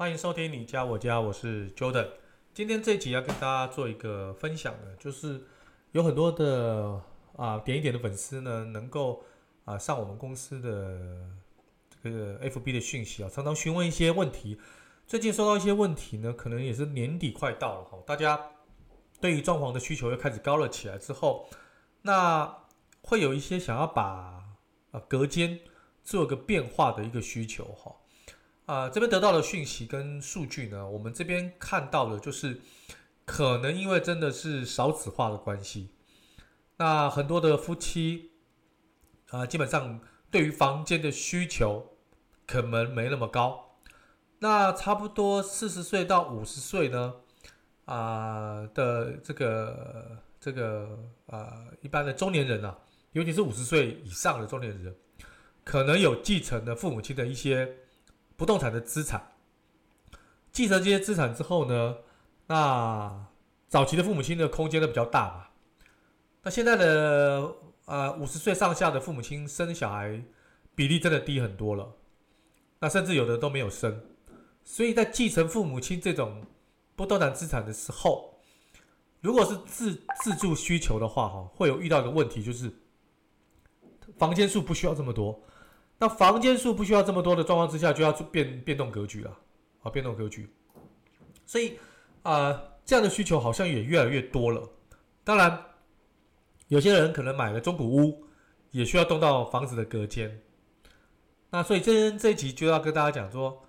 欢迎收听你家我家，我是 Jordan。今天这一集要跟大家做一个分享的，就是有很多的啊点一点的粉丝呢，能够啊上我们公司的这个 FB 的讯息啊，常常询问一些问题。最近收到一些问题呢，可能也是年底快到了哈，大家对于装潢的需求又开始高了起来之后，那会有一些想要把啊隔间做个变化的一个需求哈。啊、呃，这边得到的讯息跟数据呢，我们这边看到的就是，可能因为真的是少子化的关系，那很多的夫妻啊、基本上对于房间的需求可能没那么高。那差不多四十岁到五十岁呢，啊、的这个这个啊、呃，一般的中年人啊，尤其是五十岁以上的中年人，可能有继承的父母亲的一些。不动产的资产，继承这些资产之后呢，那早期的父母亲的空间都比较大嘛。那现在的呃五十岁上下的父母亲生小孩比例真的低很多了，那甚至有的都没有生。所以在继承父母亲这种不动产资产的时候，如果是自自住需求的话，哈，会有遇到一个问题，就是房间数不需要这么多。那房间数不需要这么多的状况之下，就要变变动格局了，啊，变动格局。所以啊、这样的需求好像也越来越多了。当然，有些人可能买了中古屋，也需要动到房子的隔间。那所以这这一集就要跟大家讲说，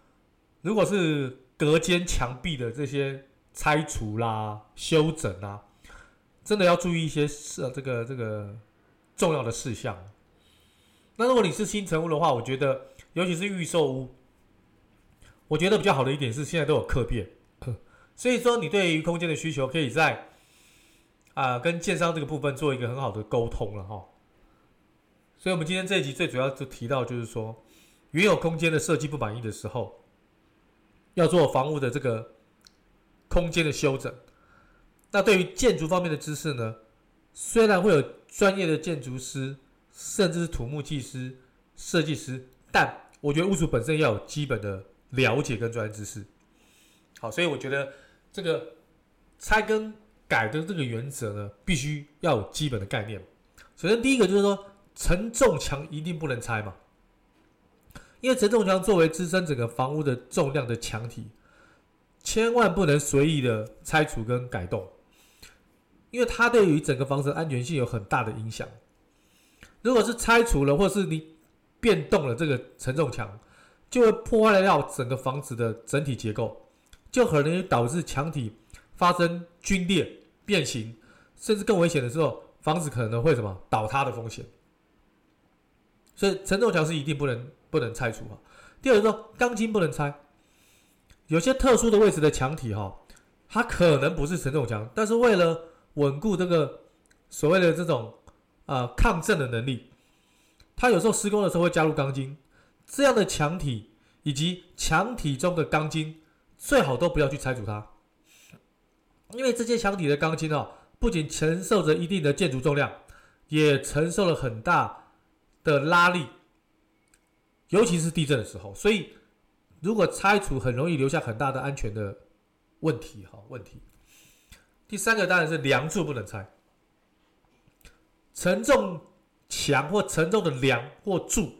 如果是隔间墙壁的这些拆除啦、修整啦，真的要注意一些事，这个这个重要的事项。那如果你是新成屋的话，我觉得尤其是预售屋，我觉得比较好的一点是现在都有客变，所以说你对于空间的需求可以在啊、跟建商这个部分做一个很好的沟通了哈。所以我们今天这一集最主要就提到就是说，原有空间的设计不满意的时候，要做房屋的这个空间的修整。那对于建筑方面的知识呢，虽然会有专业的建筑师。甚至是土木技师、设计师，但我觉得屋主本身要有基本的了解跟专业知识。好，所以我觉得这个拆跟改的这个原则呢，必须要有基本的概念。首先，第一个就是说，承重墙一定不能拆嘛，因为承重墙作为支撑整个房屋的重量的墙体，千万不能随意的拆除跟改动，因为它对于整个房子安全性有很大的影响。如果是拆除了，或是你变动了这个承重墙，就会破坏掉整个房子的整体结构，就可能导致墙体发生龟裂、变形，甚至更危险的时候，房子可能会什么倒塌的风险。所以承重墙是一定不能不能拆除啊。第二个钢筋不能拆，有些特殊的位置的墙体哈，它可能不是承重墙，但是为了稳固这个所谓的这种。呃，抗震的能力，它有时候施工的时候会加入钢筋，这样的墙体以及墙体中的钢筋，最好都不要去拆除它，因为这些墙体的钢筋哦，不仅承受着一定的建筑重量，也承受了很大的拉力，尤其是地震的时候，所以如果拆除，很容易留下很大的安全的问题哈问题。第三个当然是梁柱不能拆。承重墙或承重的梁或柱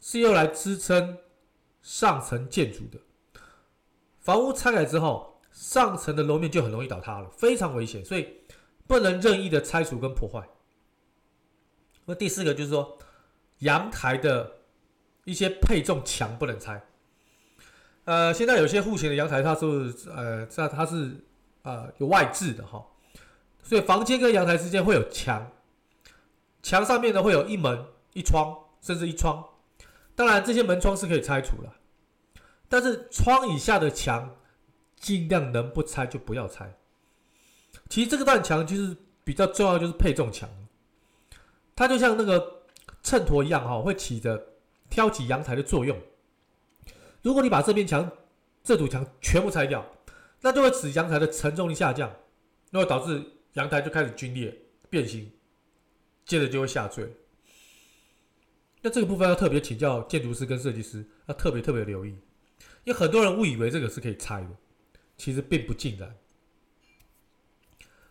是用来支撑上层建筑的。房屋拆改之后，上层的楼面就很容易倒塌了，非常危险，所以不能任意的拆除跟破坏。那第四个就是说，阳台的一些配重墙不能拆。呃，现在有些户型的阳台它是呃，这它是呃有外置的哈，所以房间跟阳台之间会有墙。墙上面呢会有一门一窗，甚至一窗。当然，这些门窗是可以拆除的，但是窗以下的墙，尽量能不拆就不要拆。其实这个断墙其实比较重要，就是配重墙，它就像那个秤砣一样哈，会起着挑起阳台的作用。如果你把这边墙、这堵墙全部拆掉，那就会使阳台的承重力下降，那会导致阳台就开始龟裂、变形，接着就会下坠。那这个部分要特别请教建筑师跟设计师，要特别特别留意，因为很多人误以为这个是可以拆的，其实并不尽然。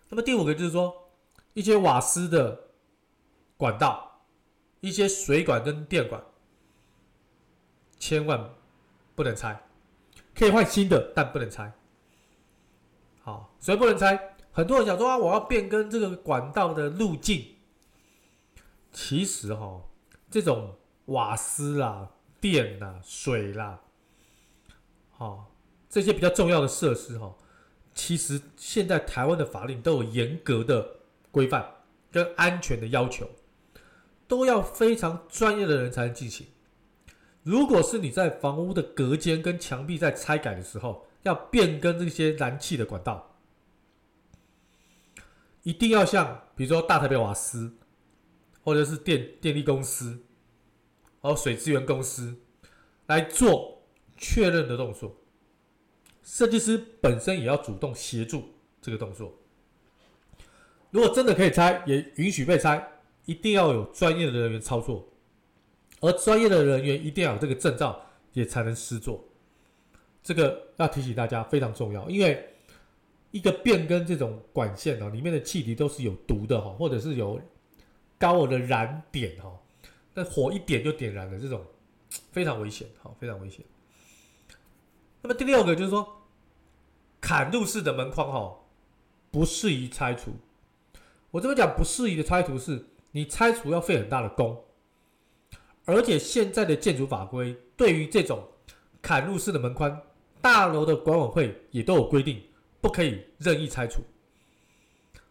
那么第五个就是说，一些瓦斯的管道、一些水管跟电管，千万不能拆，可以换新的，但不能拆。好，所以不能拆。很多人想说啊，我要变更这个管道的路径，其实哈、这种瓦斯啦、电啦、水啦，好、这些比较重要的设施哈、其实现在台湾的法令都有严格的规范跟安全的要求，都要非常专业的人才能进行。如果是你在房屋的隔间跟墙壁在拆改的时候，要变更这些燃气的管道，一定要像比如说大台北瓦斯。或者是电电力公司，或水资源公司来做确认的动作，设计师本身也要主动协助这个动作。如果真的可以拆，也允许被拆，一定要有专业的人员操作，而专业的人员一定要有这个证照，也才能施作。这个要提醒大家非常重要，因为一个变更这种管线呢，里面的气体都是有毒的哈，或者是有。高温的燃点哈，那火一点就点燃了，这种 非常危险，好，非常危险。那么第六个就是说，砍入式的门框哈，不适宜拆除。我这边讲不适宜的拆除是，你拆除要费很大的工，而且现在的建筑法规对于这种砍入式的门框，大楼的管委会也都有规定，不可以任意拆除。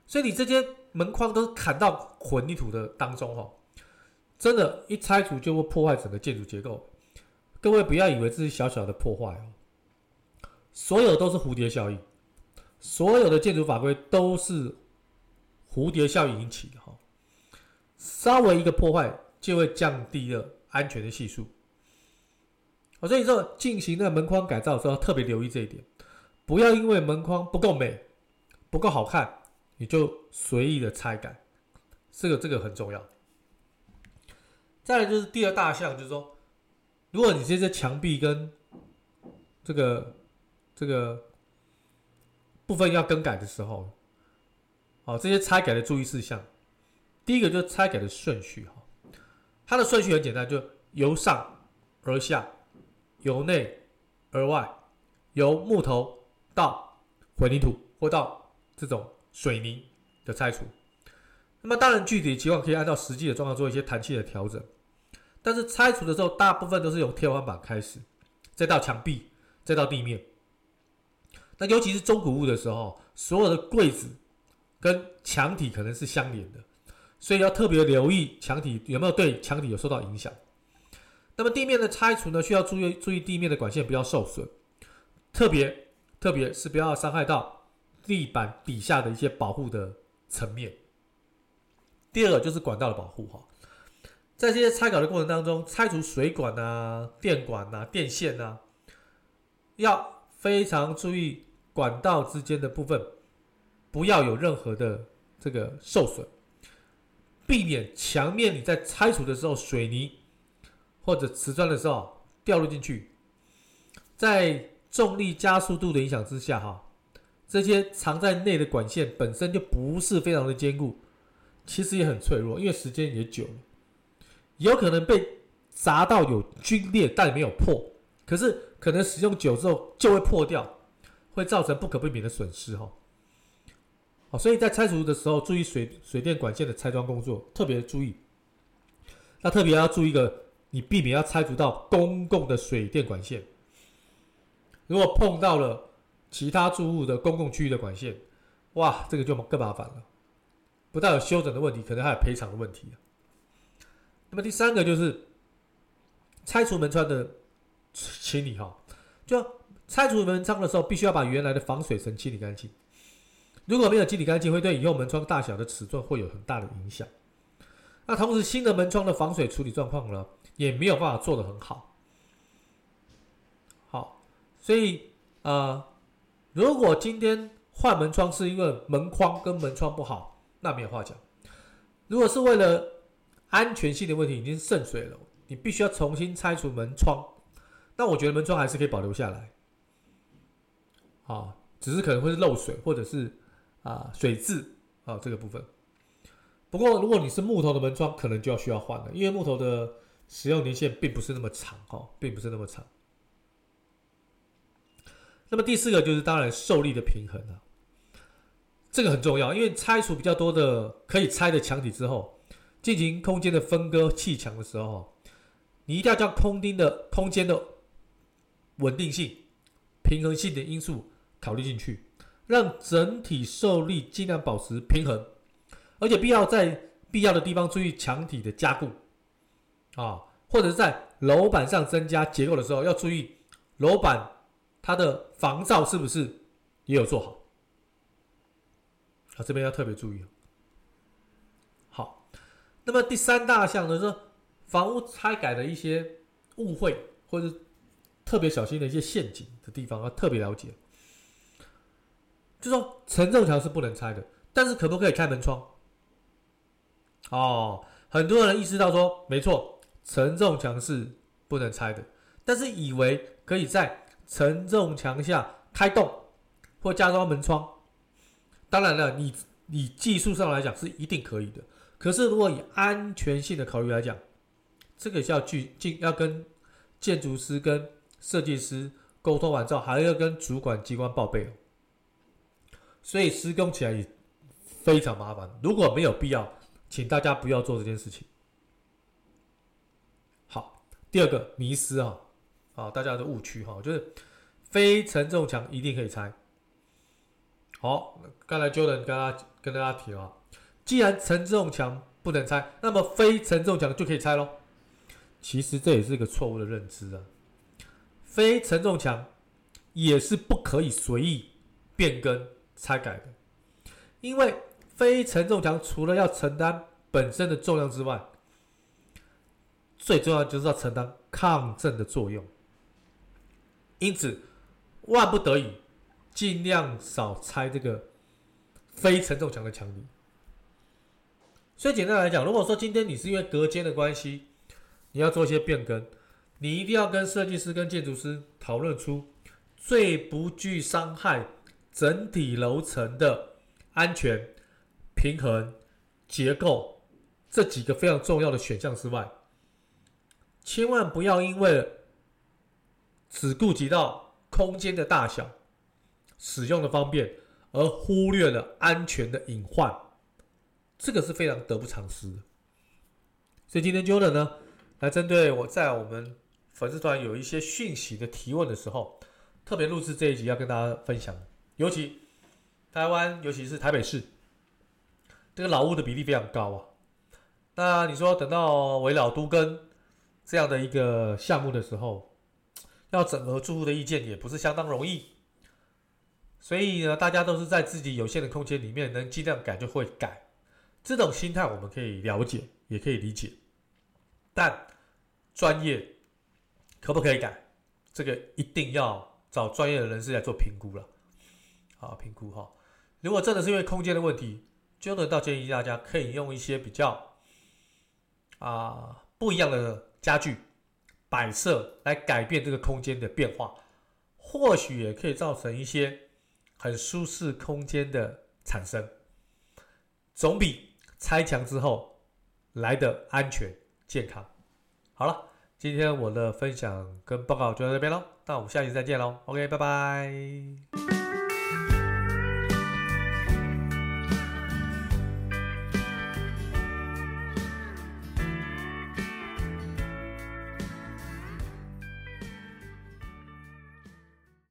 所以你这些。门框都砍到混凝土的当中哈，真的，一拆除就会破坏整个建筑结构。各位不要以为这是小小的破坏哦，所有都是蝴蝶效应，所有的建筑法规都是蝴蝶效应引起的哈。稍微一个破坏就会降低了安全的系数。我所以说进行那个门框改造的时候，特别留意这一点，不要因为门框不够美、不够好看。你就随意的拆改，这个这个很重要。再来就是第二大项，就是说，如果你这些墙壁跟这个这个部分要更改的时候，好，这些拆改的注意事项，第一个就是拆改的顺序哈，它的顺序很简单，就由上而下，由内而外，由木头到混凝土或到这种。水泥的拆除，那么当然具体情况可以按照实际的状况做一些弹性的调整，但是拆除的时候大部分都是由天花板开始，再到墙壁，再到地面。那尤其是中古屋的时候，所有的柜子跟墙体可能是相连的，所以要特别留意墙体有没有对墙体有受到影响。那么地面的拆除呢，需要注意注意地面的管线不要受损，特别特别是不要伤害到。地板底下的一些保护的层面。第二个就是管道的保护哈，在这些拆搞的过程当中，拆除水管啊、电管啊、电线啊，要非常注意管道之间的部分，不要有任何的这个受损，避免墙面你在拆除的时候，水泥或者瓷砖的时候掉入进去，在重力加速度的影响之下哈。这些藏在内的管线本身就不是非常的坚固，其实也很脆弱，因为时间也久了，有可能被砸到有龟裂，但没有破。可是可能使用久之后就会破掉，会造成不可避免的损失哈。好，所以在拆除的时候注意水水电管线的拆装工作，特别注意。那特别要注意一个，你避免要拆除到公共的水电管线，如果碰到了。其他住户的公共区域的管线，哇，这个就更麻烦了。不但有修整的问题，可能还有赔偿的问题。那么第三个就是拆除门窗的清理哈，就拆除门窗的时候，必须要把原来的防水层清理干净。如果没有清理干净，会对以后门窗大小的尺寸会有很大的影响。那同时，新的门窗的防水处理状况呢，也没有办法做得很好。好，所以呃，如果今天换门窗是因为门框跟门窗不好，那没有话讲。如果是为了安全性的问题，已经渗水了，你必须要重新拆除门窗，那我觉得门窗还是可以保留下来。啊，只是可能会是漏水，或者是。啊，水渍啊，这个部分。不过，如果你是木头的门窗，可能就要需要换了，因为木头的使用年限并不是那么长，哈，并不是那么长。那么第四个就是当然受力的平衡了，这个很重要，因为拆除比较多的可以拆的墙体之后，进行空间的分割砌墙的时候，你一定要将空钉的空间的稳定性、平衡性的因素考虑进去。让整体受力尽量保持平衡，而且必要在必要的地方注意墙体的加固，啊，或者是在楼板上增加结构的时候，要注意楼板它的防噪是不是也有做好，啊，这边要特别注意。好，那么第三大项呢，说房屋拆改的一些误会或者特别小心的一些陷阱的地方，要特别了解。就说承重墙是不能拆的，但是可不可以开门窗？哦，很多人意识到说，没错，承重墙是不能拆的，但是以为可以在承重墙下开洞或加装门窗。当然了，你你技术上来讲是一定可以的，可是如果以安全性的考虑来讲，这个是要去进要跟建筑师跟设计师沟通完之后，还要跟主管机关报备。所以施工起来也非常麻烦。如果没有必要，请大家不要做这件事情。好，第二个迷失啊，啊，大家的误区哈，就是非承重墙一定可以拆。好，刚才 Jordan 跟大家跟大家提啊，既然承重墙不能拆，那么非承重墙就可以拆喽。其实这也是一个错误的认知啊，非承重墙也是不可以随意变更。拆改的，因为非承重墙除了要承担本身的重量之外，最重要就是要承担抗震的作用。因此，万不得已，尽量少拆这个非承重墙的墙体。所以简单来讲，如果说今天你是因为隔间的关系，你要做一些变更，你一定要跟设计师跟建筑师讨论出最不具伤害。整体楼层的安全、平衡、结构这几个非常重要的选项之外，千万不要因为只顾及到空间的大小、使用的方便，而忽略了安全的隐患。这个是非常得不偿失的。所以今天 Jordan 呢，来针对我在我们粉丝团有一些讯息的提问的时候，特别录制这一集要跟大家分享。尤其台湾，尤其是台北市，这个老屋的比例非常高啊。那你说等到围老都更这样的一个项目的时候，要整合住户的意见也不是相当容易。所以呢，大家都是在自己有限的空间里面，能尽量改就会改。这种心态我们可以了解，也可以理解。但专业可不可以改？这个一定要找专业的人士来做评估了。好，评估哈。如果真的是因为空间的问题，就能到建议大家可以用一些比较啊不一样的家具摆设来改变这个空间的变化，或许也可以造成一些很舒适空间的产生，总比拆墙之后来的安全健康。好了，今天我的分享跟报告就到这边喽，那我们下期再见喽。OK，拜拜。